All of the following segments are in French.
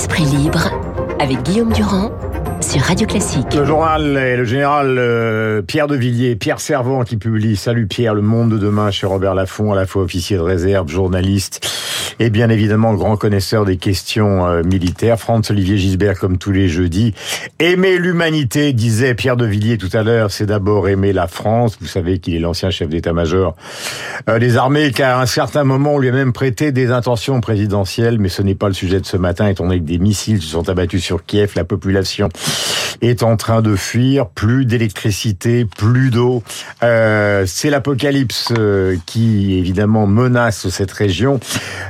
Esprit libre avec Guillaume Durand sur Radio Classique. Le journal est le général euh, Pierre de Villiers, Pierre Servant qui publie Salut Pierre, le monde de demain chez Robert Laffont, à la fois officier de réserve, journaliste et bien évidemment grand connaisseur des questions euh, militaires. Franz-Olivier Gisbert comme tous les jeudis. Aimer l'humanité, disait Pierre de Villiers tout à l'heure, c'est d'abord aimer la France. Vous savez qu'il est l'ancien chef d'état-major euh, des armées, qu'à un certain moment on lui a même prêté des intentions présidentielles, mais ce n'est pas le sujet de ce matin, étant donné que des missiles se sont abattus sur Kiev, la population est en train de fuir, plus d'électricité, plus d'eau. Euh, c'est l'apocalypse euh, qui évidemment menace cette région.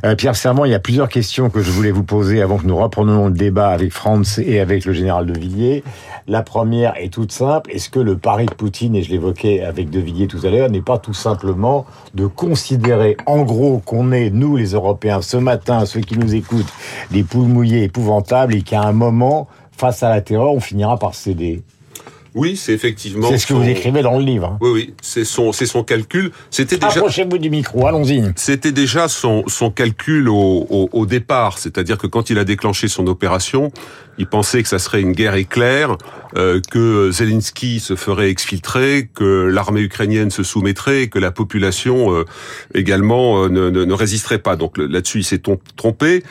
Euh, Pierre Serment, il y a plusieurs questions que je voulais vous poser avant que nous reprenions le débat avec Franz et avec le général de Villiers. La première est toute simple. Est-ce que le pari de Poutine, et je l'évoquais avec De Villiers tout à l'heure, n'est pas tout simplement de considérer en gros qu'on est, nous les Européens, ce matin, ceux qui nous écoutent, des poules mouillées épouvantables et qu'à un moment, face à la terreur, on finira par céder. Oui, c'est effectivement. C'est ce que son- vous écrivez dans le livre. hein. Oui, oui, c'est son, c'est son calcul. C'était déjà. Approchez-vous du micro, allons-y. C'était déjà son, son calcul au, au, au départ, c'est-à-dire que quand il a déclenché son opération, il pensait que ça serait une guerre éclair, euh, que Zelensky se ferait exfiltrer, que l'armée ukrainienne se soumettrait, et que la population euh, également euh, ne, ne, ne résisterait pas. Donc là-dessus, il s'est trompé.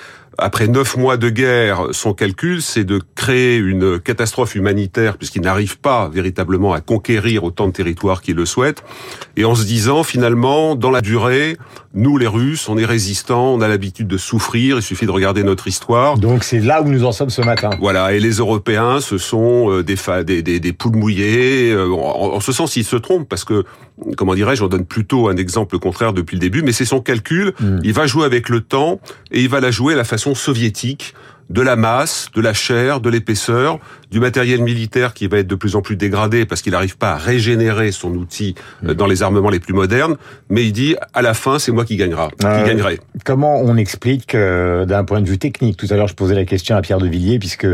Après neuf mois de guerre, son calcul, c'est de créer une catastrophe humanitaire puisqu'il n'arrive pas véritablement à conquérir autant de territoires qu'il le souhaite. Et en se disant, finalement, dans la durée, nous, les Russes, on est résistants, on a l'habitude de souffrir, il suffit de regarder notre histoire. Donc c'est là où nous en sommes ce matin. Voilà, et les Européens, ce sont euh, des, fa- des, des, des poules mouillées. euh, En, en ce sens, ils se trompent parce que, comment dirais-je, on donne plutôt un exemple contraire depuis le début, mais c'est son calcul. Mm. Il va jouer avec le temps et il va la jouer à la façon soviétique de la masse, de la chair, de l'épaisseur, du matériel militaire qui va être de plus en plus dégradé parce qu'il n'arrive pas à régénérer son outil euh, dans les armements les plus modernes. Mais il dit, à la fin, c'est moi qui gagnera, Euh, qui gagnerai. Comment on explique euh, d'un point de vue technique? Tout à l'heure, je posais la question à Pierre de Villiers, puisque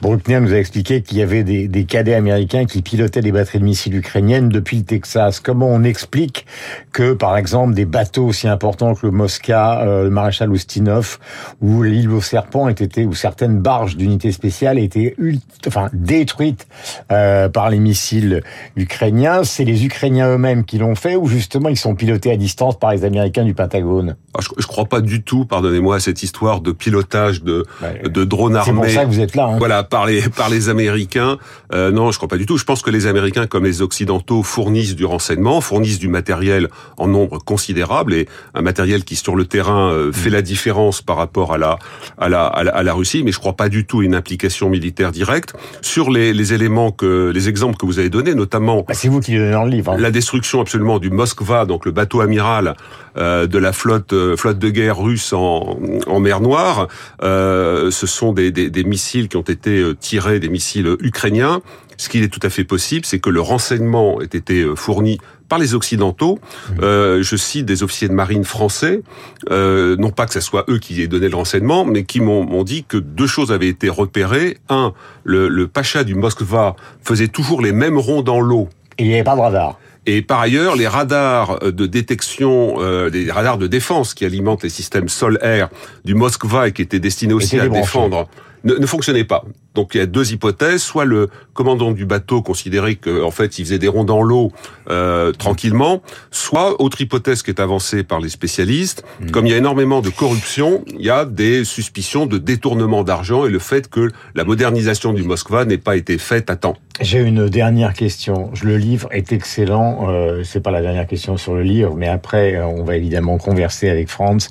Bruckner nous a expliqué qu'il y avait des, des cadets américains qui pilotaient des batteries de missiles ukrainiennes depuis le Texas. Comment on explique que, par exemple, des bateaux aussi importants que le Mosca, euh, le maréchal Ustinov ou l'île aux serpents aient été, ou certaines barges d'unités spéciales aient été ult- enfin, détruites euh, par les missiles ukrainiens C'est les Ukrainiens eux-mêmes qui l'ont fait ou justement ils sont pilotés à distance par les Américains du Pentagone? Ah, je, je crois pas du tout, pardonnez-moi, à cette histoire de pilotage de, de drones C'est pour armés. ça que vous êtes là. Hein. Voilà, par les, par les Américains. Euh, non, je crois pas du tout. Je pense que les Américains, comme les Occidentaux, fournissent du renseignement, fournissent du matériel en nombre considérable et un matériel qui, sur le terrain, euh, fait la différence par rapport à la, à la, à la, à la Russie. Mais je crois pas du tout à une implication militaire directe. Sur les, les éléments que, les exemples que vous avez donnés, notamment Bah, c'est vous qui le donnez dans le livre. hein. la destruction absolument du Moskva, donc le bateau amiral euh, de la flotte euh, flotte de guerre russe en, en mer Noire. Euh, ce sont des, des, des missiles qui ont été euh, tirés, des missiles ukrainiens. Ce qui est tout à fait possible, c'est que le renseignement ait été euh, fourni par les Occidentaux. Euh, je cite des officiers de marine français, euh, non pas que ce soit eux qui aient donné le renseignement, mais qui m'ont dit que deux choses avaient été repérées. Un, le, le pacha du Moskva faisait toujours les mêmes ronds dans l'eau il n'y avait pas de radar. et par ailleurs, les radars de détection, euh, les radars de défense qui alimentent les systèmes sol-air du Moskva et qui étaient destinés aussi à défendre, ne, ne fonctionnaient pas. Donc il y a deux hypothèses. Soit le commandant du bateau considérait que en fait il faisait des ronds dans l'eau euh, tranquillement. Soit autre hypothèse qui est avancée par les spécialistes, Hmm. comme il y a énormément de corruption, il y a des suspicions de détournement d'argent et le fait que la modernisation du Moskva n'ait pas été faite à temps. J'ai une dernière question. Je- Le livre est excellent. Euh, c'est pas la dernière question sur le livre, mais après, euh, on va évidemment converser avec Franz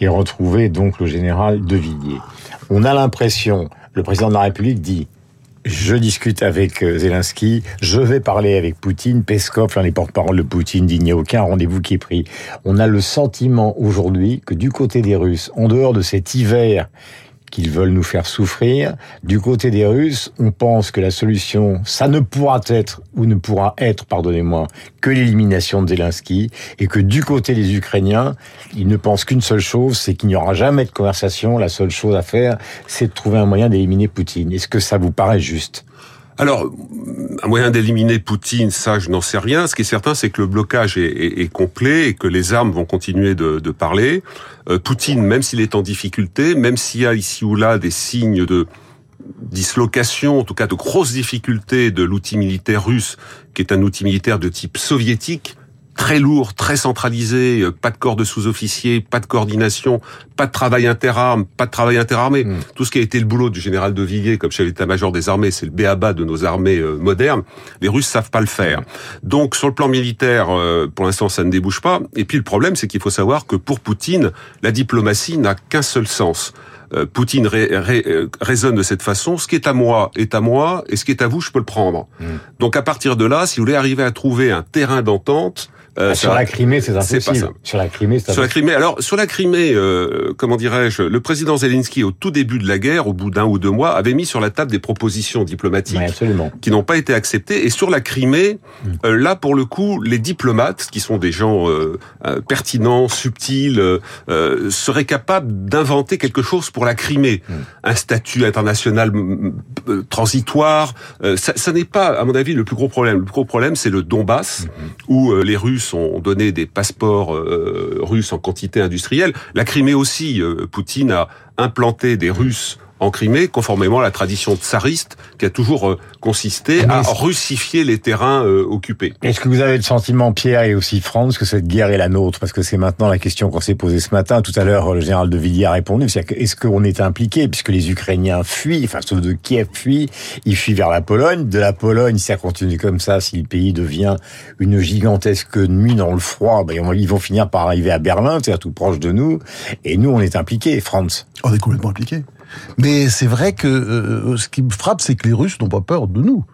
et retrouver donc le général De Villiers. On a l'impression, le président de la République dit. Je discute avec euh, Zelensky, je vais parler avec Poutine, Peskov, l'un des porte-parole de Poutine, dit n'y a aucun rendez-vous qui est pris. On a le sentiment aujourd'hui que du côté des Russes, en dehors de cet hiver qu'ils veulent nous faire souffrir. Du côté des Russes, on pense que la solution, ça ne pourra être, ou ne pourra être, pardonnez-moi, que l'élimination de Zelensky, et que du côté des Ukrainiens, ils ne pensent qu'une seule chose, c'est qu'il n'y aura jamais de conversation. La seule chose à faire, c'est de trouver un moyen d'éliminer Poutine. Est-ce que ça vous paraît juste? Alors, un moyen d'éliminer Poutine, ça, je n'en sais rien. Ce qui est certain, c'est que le blocage est, complet et que les armes vont continuer de, parler. Euh, Poutine, même s'il est en difficulté, même s'il y a ici ou là des signes de dislocation, en tout cas de grosses difficultés de l'outil militaire russe, qui est un outil militaire de type soviétique, très lourd, très centralisé, euh, pas de corps de sous-officiers, pas de coordination, pas de travail interarmes, pas de travail interarmé. Hmm. Tout ce qui a été le boulot du général de Villiers comme chef d'état-major des armées, c'est le béaba de nos armées euh, modernes. Les Russes savent pas le faire. Donc sur le plan militaire, euh, pour l'instant, ça ne débouche pas. Et puis le problème, c'est qu'il faut savoir que pour Poutine, la diplomatie n'a qu'un seul sens. Poutine raisonne de cette façon, ce qui est à moi est à moi, et ce qui est à vous, je peux le prendre. Hmm. Donc à partir de là, si vous voulez arriver à trouver un terrain d'entente, euh, ah, sur la Crimée, c'est impossible. Sur la Crimée, c'est Sur la Crimée, alors sur la Crimée, euh, comment dirais-je, le président Zelensky au tout début de la guerre, au bout d'un ou deux mois, avait mis sur la table des propositions diplomatiques qui n'ont pas été acceptées. Et sur la Crimée, hmm. euh, là pour le coup, les diplomates, qui sont des gens euh, pertinents, subtils, seraient capables d'inventer quelque chose pour la Crimée, hmm. un statut international transitoire. ça, ça n'est pas, à mon avis, le plus gros problème. Le plus gros problème, c'est le Donbass, hmm. où les Russes ont donné des passeports euh, russes en quantité industrielle. La Crimée aussi, euh, Poutine a implanté des Russes en Crimée, conformément à la tradition tsariste qui a toujours euh, consisté à russifier les terrains euh, occupés. Est-ce que vous avez le sentiment, Pierre et aussi France, que cette guerre est la nôtre? Parce que c'est maintenant la question qu'on s'est posée ce matin. Tout à l'heure, le général de Villiers a répondu. Est-ce qu'on est impliqué Puisque les Ukrainiens fuient, enfin ceux de Kiev fuient, ils fuient vers la Pologne. De la Pologne, si ça continue comme ça, si le pays devient une gigantesque nuit dans le froid, ben, ils vont finir par arriver à Berlin, c'est-à-dire tout proche de nous. Et nous, on est impliqués, France. On est complètement impliqués. Mais c'est vrai que euh, ce qui me frappe, c'est que les Russes n'ont pas peur de nous.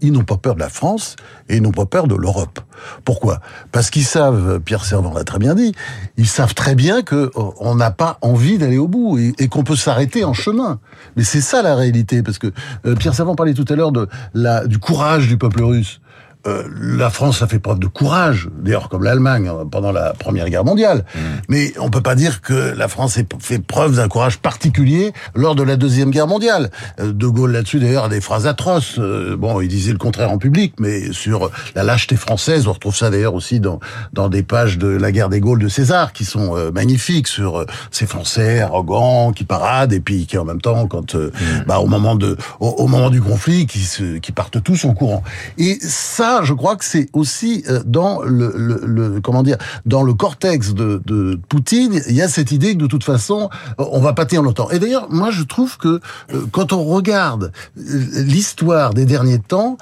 Ils n'ont pas peur de la France et ils n'ont pas peur de l'Europe. Pourquoi? Parce qu'ils savent, Pierre Servan l'a très bien dit, ils savent très bien que euh, on n'a pas envie d'aller au bout et, qu'on peut s'arrêter en chemin. Mais c'est ça la réalité, parce que euh, Pierre Servan parlait tout à l'heure de la, du courage du peuple russe. Euh, la France a fait preuve de courage, d'ailleurs comme l'Allemagne hein, pendant la Première Guerre mondiale. Mm. Mais on peut pas dire que la France ait fait preuve d'un courage particulier lors de la Deuxième Guerre mondiale. Euh, de Gaulle là-dessus d'ailleurs a des phrases atroces. Euh, bon, il disait le contraire en public, mais sur la lâcheté française, on retrouve ça d'ailleurs aussi dans dans des pages de la guerre des Gaules de César qui sont magnifiques sur ces Français arrogants qui paradent et puis qui en même temps quand mm. bah, au moment de au, moment du conflit qui se, qui partent tous en courant. Et ça je crois que c'est aussi euh, dans le, le, comment dire, dans le cortex de, de, Poutine, il y a cette idée que de toute façon, on va pas tenir longtemps. Et d'ailleurs, moi, je trouve que euh, quand on regarde euh, l'histoire des derniers temps,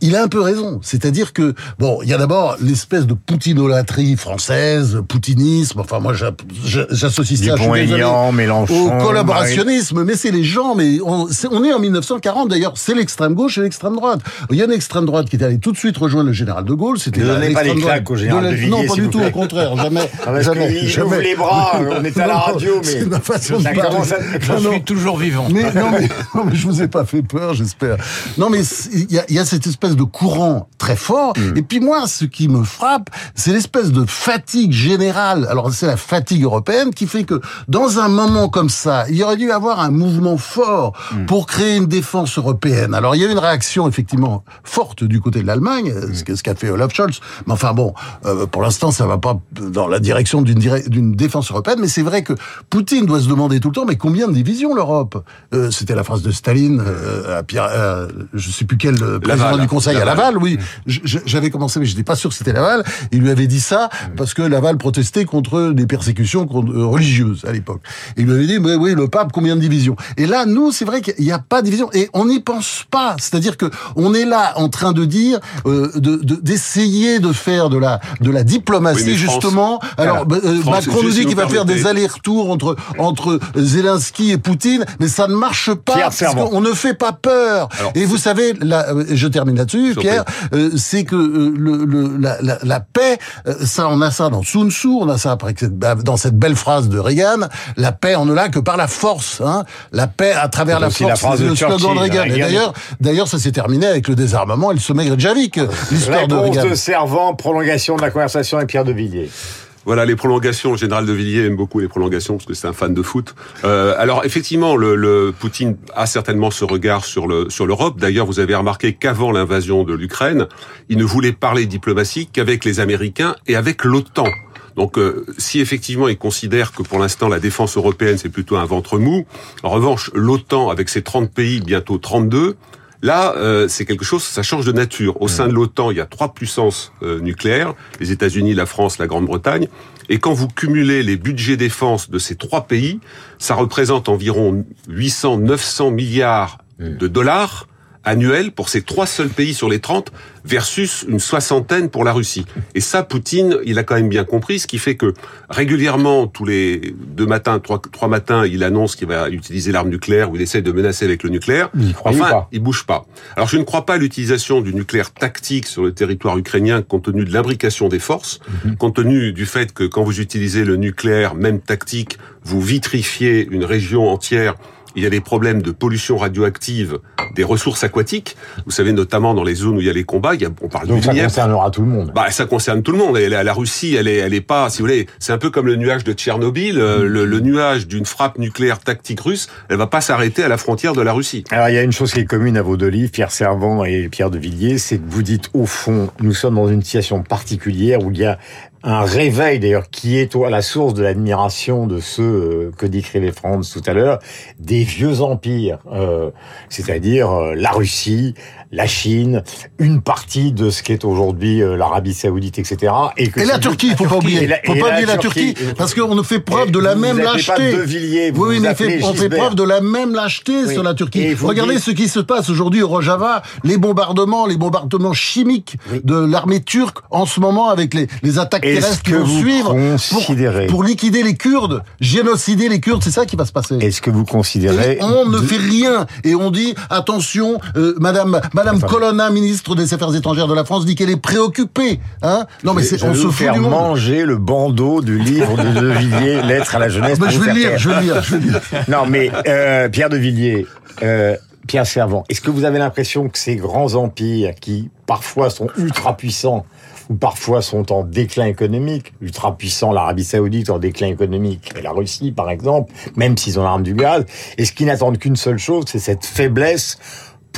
il a un peu raison. C'est-à-dire que bon, il y a d'abord l'espèce de poutinolâtrie française, poutinisme. Enfin, moi, j'associe ça au collaborationnisme. Mais c'est les gens. Mais on, on est en 1940 d'ailleurs. C'est l'extrême gauche et l'extrême droite. Il y a une extrême droite qui est allé tout de suite rejoindre le général de Gaulle. C'était ne pas les claques au général de, Villiers, Non, pas du tout, au contraire, jamais. Jamais, il jamais. ouvre les bras, on était à la radio, mais ma façon ça de commence à... Je suis toujours vivant. Mais, non, mais, non, mais je vous ai pas fait peur, j'espère. Non, mais il y a, cette espèce de courant très fort. Mm. Et puis moi, ce qui me frappe, c'est l'espèce de fatigue générale. Alors c'est la fatigue européenne qui fait que dans un moment comme ça, il y aurait dû avoir un mouvement fort mm. pour créer une défense européenne. Alors il y a eu une réaction effectivement forte du côté de l'Allemagne, mm. ce qu'a fait Olaf Scholz. Mais enfin bon, euh, pour l'instant, ça va pas dans la direction d'une défense européenne. Mais c'est vrai que Poutine doit se demander tout le temps, mais combien de divisions l'Europe? Euh, C'était la phrase de Staline euh, à Pierre, je sais plus quel président du Conseil à Laval. Oui. J'avais commencé, mais j'étais pas sûr que c'était Laval. Il lui avait dit ça parce que Laval protestait contre des persécutions religieuses à l'époque. Il lui avait dit, mais oui, le pape, combien de divisions? Et là, nous, c'est vrai qu'il n'y a pas de division et on n'y pense pas. C'est-à-dire que on est là en train de dire euh, d'essayer de, faire de la de la diplomatie justement. Alors euh, Macron nous dit qu'il va faire des allers-retours entre entre Zelensky et Poutine, mais ça ne marche pas parce qu'on ne fait pas peur. et vous savez, là, euh, je termine là-dessus, Pierre, c'est que le, la, la, la, paix, ça on a ça dans Sun Tzu, on a ça après bah, dans cette belle phrase de Reagan, la paix on ne l'a que par la force, hein, la paix à travers la force. c'est le slogan de Reagan. Et d'ailleurs, d'ailleurs, ça s'est terminé avec le désarmement et le sommet Grejavik, l'histoire de Réponse de Servant, prolongation de la conversation avec Pierre de Villiers. Voilà, les prolongations. Général de Villiers aime beaucoup les prolongations parce que c'est un fan de foot. Euh, alors effectivement, le, le, Poutine a certainement ce regard sur le sur l'Europe. D'ailleurs, vous avez remarqué qu'avant l'invasion de l'Ukraine, il ne voulait parler diplomatie qu'avec les Américains et avec l'OTAN. Donc, euh, si effectivement il considère que pour l'instant la défense européenne c'est plutôt un ventre mou, en revanche l'OTAN avec ses 30 pays, bientôt 32, Là, euh, c'est quelque chose, ça change de nature. Au sein de l'OTAN, il y a trois puissances euh, nucléaires, les États-Unis, la France, la Grande-Bretagne. Et quand vous cumulez les budgets défense de ces trois pays, ça représente environ 800-900 milliards de dollars annuel pour ces trois seuls pays sur les 30 versus une soixantaine pour la Russie. Et ça, Poutine, il a quand même bien compris, ce qui fait que régulièrement, tous les deux matins, trois, trois matins, il annonce qu'il va utiliser l'arme nucléaire ou il essaie de menacer avec le nucléaire. Il enfin, pas. il bouge pas. Alors, je ne crois pas à l'utilisation du nucléaire tactique sur le territoire ukrainien compte tenu de l'imbrication des forces, mhm. compte tenu du fait que quand vous utilisez le nucléaire, même tactique, vous vitrifiez une région entière il y a des problèmes de pollution radioactive des ressources aquatiques. Vous savez, notamment dans les zones où il y a les combats, il y a, on parle Donc ça concernera tout le monde. Bah, ça concerne tout le monde. Et la, la Russie, elle est, elle est pas, si vous voulez, c'est un peu comme le nuage de Tchernobyl. Euh, le, le, nuage d'une frappe nucléaire tactique russe, elle va pas s'arrêter à la frontière de la Russie. Alors, il y a une chose qui est commune à vos deux livres, Pierre Servant et Pierre de Villiers, c'est que vous dites, au fond, nous sommes dans une situation particulière où il y a un réveil d'ailleurs qui est à la source de l'admiration de ceux euh, que décrivait Franz tout à l'heure, des vieux empires, euh, c'est-à-dire euh, la Russie, la Chine, une partie de ce qu'est aujourd'hui euh, l'Arabie Saoudite, etc. Et, que et la Turquie, il faut pas oublier. Il faut pas oublier la Turquie, parce qu'on fait preuve de la même lâcheté. Oui, mais on fait preuve de la même lâcheté sur la Turquie. Regardez ce qui se passe aujourd'hui au Rojava, les bombardements, les bombardements chimiques de l'armée turque en ce moment avec les, les attaques terrestres qui vont suivre pour, pour, liquider les Kurdes, génocider les Kurdes, c'est ça qui va se passer. Est-ce que vous considérez On ne fait rien et on dit attention, euh, Madame Colonna, ministre des Affaires étrangères de la France, dit qu'elle est préoccupée. Hein non, mais c'est, on se fout du monde. manger le bandeau du livre de De Villiers, Lettres à la jeunesse. je, vais lire, je vais lire, je vais lire. Non, mais euh, Pierre de Villiers, euh, Pierre Servant, est-ce que vous avez l'impression que ces grands empires qui parfois sont ultra puissants ou parfois sont en déclin économique, ultra puissants, l'Arabie Saoudite en déclin économique, et la Russie par exemple, même s'ils ont l'arme du gaz, est-ce qu'ils n'attendent qu'une seule chose, c'est cette faiblesse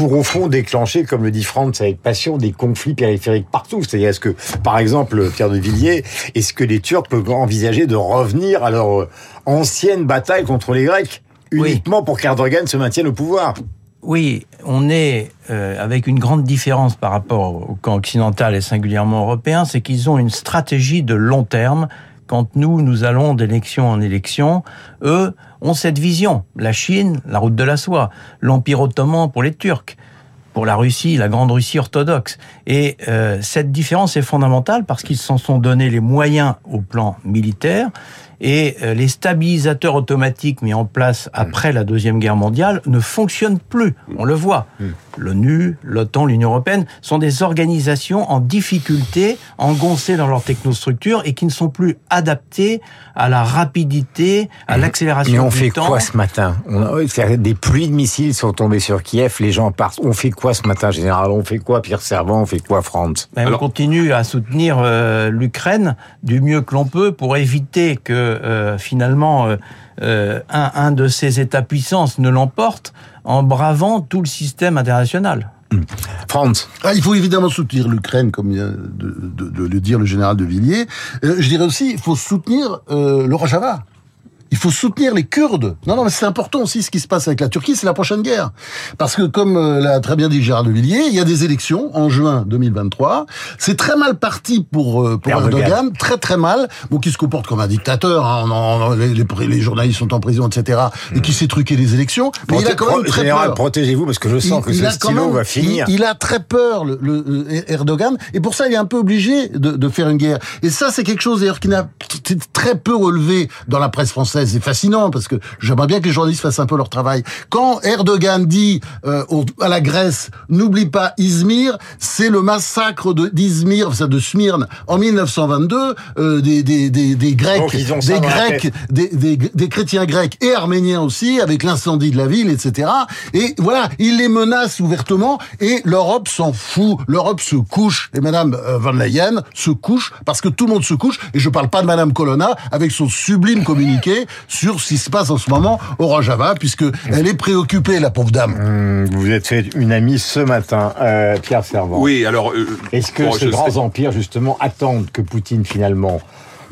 pour au fond déclencher, comme le dit Franz avec passion, des conflits périphériques partout. C'est-à-dire, est-ce que, par exemple, Pierre de Villiers, est-ce que les Turcs peuvent envisager de revenir à leur euh, ancienne bataille contre les Grecs uniquement pour qu'Erdogan se maintienne au pouvoir? Oui, on est euh, avec une grande différence par rapport au camp occidental et singulièrement européen, c'est qu'ils ont une stratégie de long terme quand nous, nous allons d'élection en élection, eux ont cette vision. La Chine, la route de la soie. L'Empire ottoman pour les Turcs. Pour la Russie, la grande Russie orthodoxe. Et euh, cette différence est fondamentale parce qu'ils s'en sont donné les moyens au plan militaire et euh, les stabilisateurs automatiques mis en place après la Deuxième Guerre mondiale ne fonctionnent plus. On le voit. Mm. L'ONU, l'OTAN, l'Union européenne sont des organisations en difficulté, engoncées dans leur technostructure et qui ne sont plus adaptées à la rapidité, à mm. l'accélération du temps. Mais on fait quoi ce matin? On Des pluies de missiles sont tombées sur Kiev, les gens partent. On fait quoi ce matin, général? On fait quoi, Pierre Servant On fait quoi, France ben, On continue à soutenir euh, l'Ukraine du mieux que l'on peut pour éviter que euh, finalement euh, euh, un, de ces États-puissances ne l'emporte en bravant tout le système international. France. Ah, il faut évidemment soutenir l'Ukraine, comme vient de, le dire le général de Villiers. je dirais aussi, il faut soutenir le Rojava. Il faut soutenir les Kurdes. Non, non, mais c'est important aussi ce qui se passe avec la Turquie, c'est la prochaine guerre. Parce que, comme euh, l'a très bien dit Gérard de Villiers, il y a des élections en juin 2023. C'est très mal parti pour, euh, pour Erdogan, très très mal. Bon, qui se comporte comme un dictateur, hein, les, les, journalistes sont en prison, etc. Et qui sait truquer les élections. Mais il a quand même très peur. protégez-vous parce que je sens que ce stylo va finir. Il, a très peur, le, le, Erdogan, et pour ça, il est un peu obligé de, de faire une guerre. Et ça, c'est quelque chose d'ailleurs qui n'a très peu relevé dans la presse française c'est fascinant parce que j'aimerais bien que les journalistes fassent un peu leur travail. Quand Erdogan dit euh, à la Grèce, n'oublie pas Izmir, c'est le massacre de d'Izmir, ça de Smyrne en 1922, euh, des, des, des, des Grecs, des Grecs, des, des, des, chrétiens grecs et arméniens aussi, avec l'incendie de la ville, etc. Et voilà, il les menace ouvertement et l'Europe s'en fout. L'Europe se couche et Madame euh, Van Leyen se couche parce que tout le monde se couche. Et je parle pas de Madame Colonna avec son sublime communiqué sur ce qui se passe en ce moment au Rojava, puisque elle est préoccupée, la pauvre dame. Hum, vous êtes fait une amie ce matin, euh, Pierre Servant. Oui, alors. Euh, Est-ce que ces grands empires, justement, attendent que Poutine, finalement,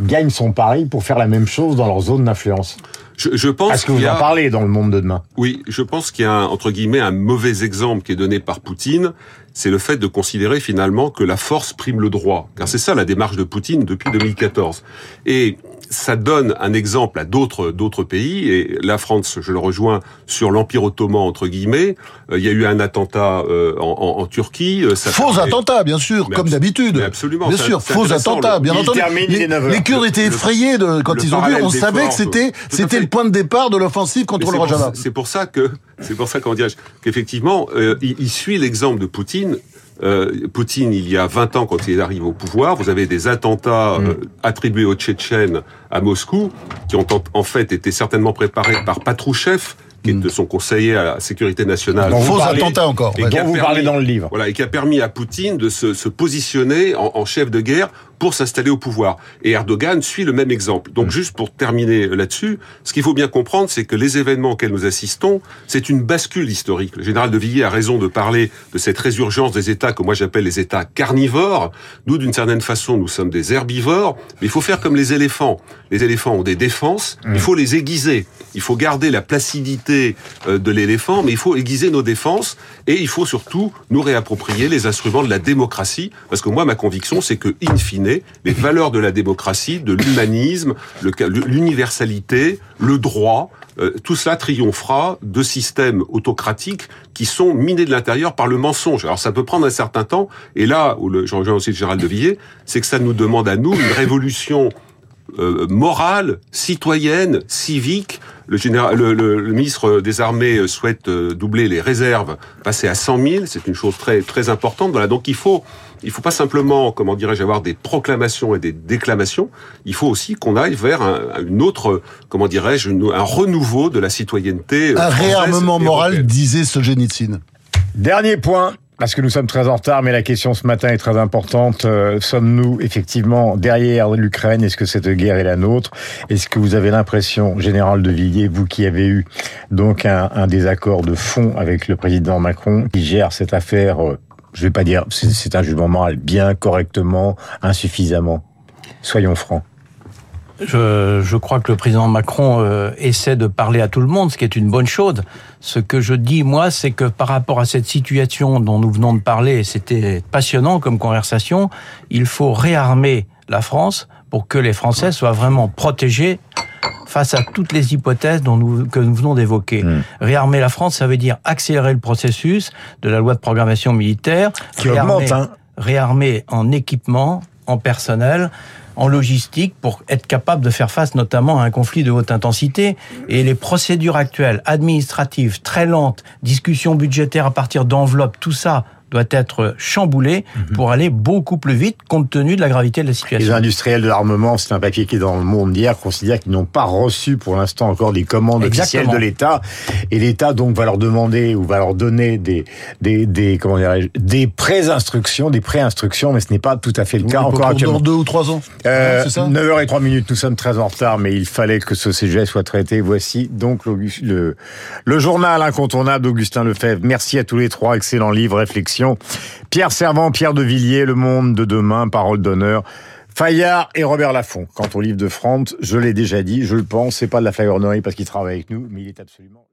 gagne son pari pour faire la même chose dans leur zone d'influence? Je, je pense Est-ce que vous en parlez dans le monde de demain Oui, je pense qu'il y a entre guillemets un mauvais exemple qui est donné par Poutine, c'est le fait de considérer finalement que la force prime le droit, car c'est ça la démarche de Poutine depuis 2014. Et ça donne un exemple à d'autres d'autres pays et la France, je le rejoins sur l'empire ottoman entre guillemets. Euh, il y a eu un attentat euh, en, en, Turquie. Euh, ça faux attentat, bien sûr, comme d'habitude. Absolument. Bien sûr, faux attentat, bien entendu. Les, les, Kurdes étaient effrayés de, quand ils ont vu. On savait que c'était c'était le point de départ de l'offensive contre le Rojava. C'est pour ça que c'est pour ça qu'on dirait qu'effectivement, il, il suit l'exemple de Poutine euh, Poutine, il y a 20 ans, quand il arrive au pouvoir, vous avez des attentats mm. euh, attribués aux Tchétchènes à Moscou, qui ont en, fait été certainement préparés par Patrouchev, qui est mm. son conseiller à la sécurité nationale. faux attentat encore. Et qui a vous parlez dans le livre. Voilà, et qui a permis à Poutine de se, se positionner en, en, chef de guerre pour s'installer au pouvoir. Et Erdogan suit le même exemple. Donc, mm. juste pour terminer là-dessus, ce qu'il faut bien comprendre, c'est que les événements auxquels nous assistons, c'est une bascule historique. Le général de Villiers a raison de parler de cette résurgence des États que moi j'appelle les États carnivores. Nous, d'une certaine façon, nous sommes des herbivores, mais il faut faire comme les éléphants. Les éléphants ont des défenses, mm. il faut les aiguiser. Il faut garder la placidité euh, de l'éléphant, mais il faut aiguiser nos défenses et il faut surtout nous réapproprier les instruments de la démocratie, parce que moi, ma conviction, c'est que, in fine, les valeurs de la démocratie, de l'humanisme, l'universalité, le droit, euh, tout cela triomphera de systèmes autocratiques qui sont minés de l'intérieur par le mensonge. Alors ça peut prendre un certain temps, et là où le, je rejoins aussi Gérald de Villiers, c'est que ça nous demande à nous une révolution euh, morale, citoyenne, civique. Le, ministre des Armées souhaite euh, doubler les réserves, passer à 100 000. C'est une chose très très importante. Voilà, donc il faut il faut pas simplement, comment dirais-je, avoir des proclamations et des déclamations. Il faut aussi qu'on aille vers un, une autre, comment dirais-je, un renouveau de la citoyenneté. Un réarmement moral, disait Solzhenitsyn. Dernier point. Parce que nous sommes très en retard, mais la question ce matin est très importante. Euh, sommes-nous effectivement derrière l'Ukraine? Est-ce que cette guerre est la nôtre? Est-ce que vous avez l'impression, général de Villiers, vous qui avez eu donc un, un désaccord de fond avec le président Macron, qui gère cette affaire euh, je vais pas dire, c'est un jugement moral, bien, correctement, insuffisamment. Soyons francs. Je, je, crois que le président Macron euh, essaie de parler à tout le monde, ce qui est une bonne chose. Ce que je dis, moi, c'est que par rapport à cette situation dont nous venons de parler, c'était passionnant comme conversation, il faut réarmer la France pour que les Français soient vraiment protégés face à toutes les hypothèses dont nous, que nous venons d'évoquer. Hmm. Réarmer la France, ça veut dire accélérer le processus de la loi de programmation militaire, qui réarmer, augmente, hein. réarmer en équipement, en personnel, en logistique pour être capable de faire face notamment à un conflit de haute intensité. Et les procédures actuelles, administratives, très lentes, discussions budgétaires à partir d'enveloppes, tout ça doit être chamboulé mhm. pour aller beaucoup plus vite compte tenu de la gravité de la situation. Les industriels de l'armement, c'est un papier qui est dans le monde d'hier, considèrent qu'ils n'ont pas reçu pour l'instant encore des commandes officielles de l'État. Et l'État donc va leur demander ou va leur donner des, des, des comment des pré-instructions, des pré-instructions, mais ce n'est pas tout à fait le cas encore actuellement. Dans deux ou trois ans. Euh, c'est ça 9h et 3 minutes, nous sommes très en retard, mais il fallait que ce sujet soit traité. Voici donc le, le journal incontournable d'Augustin Lefebvre. Merci à tous les trois, excellent livre, réflexion Pierre Servant, Pierre de Villiers, Le Monde de demain, Parole d'honneur. Fayard et Robert Laffont. Quant au livre de France, je l'ai déjà dit, je le pense, c'est pas de la flagornerie parce qu'il travaille avec nous, mais il est absolument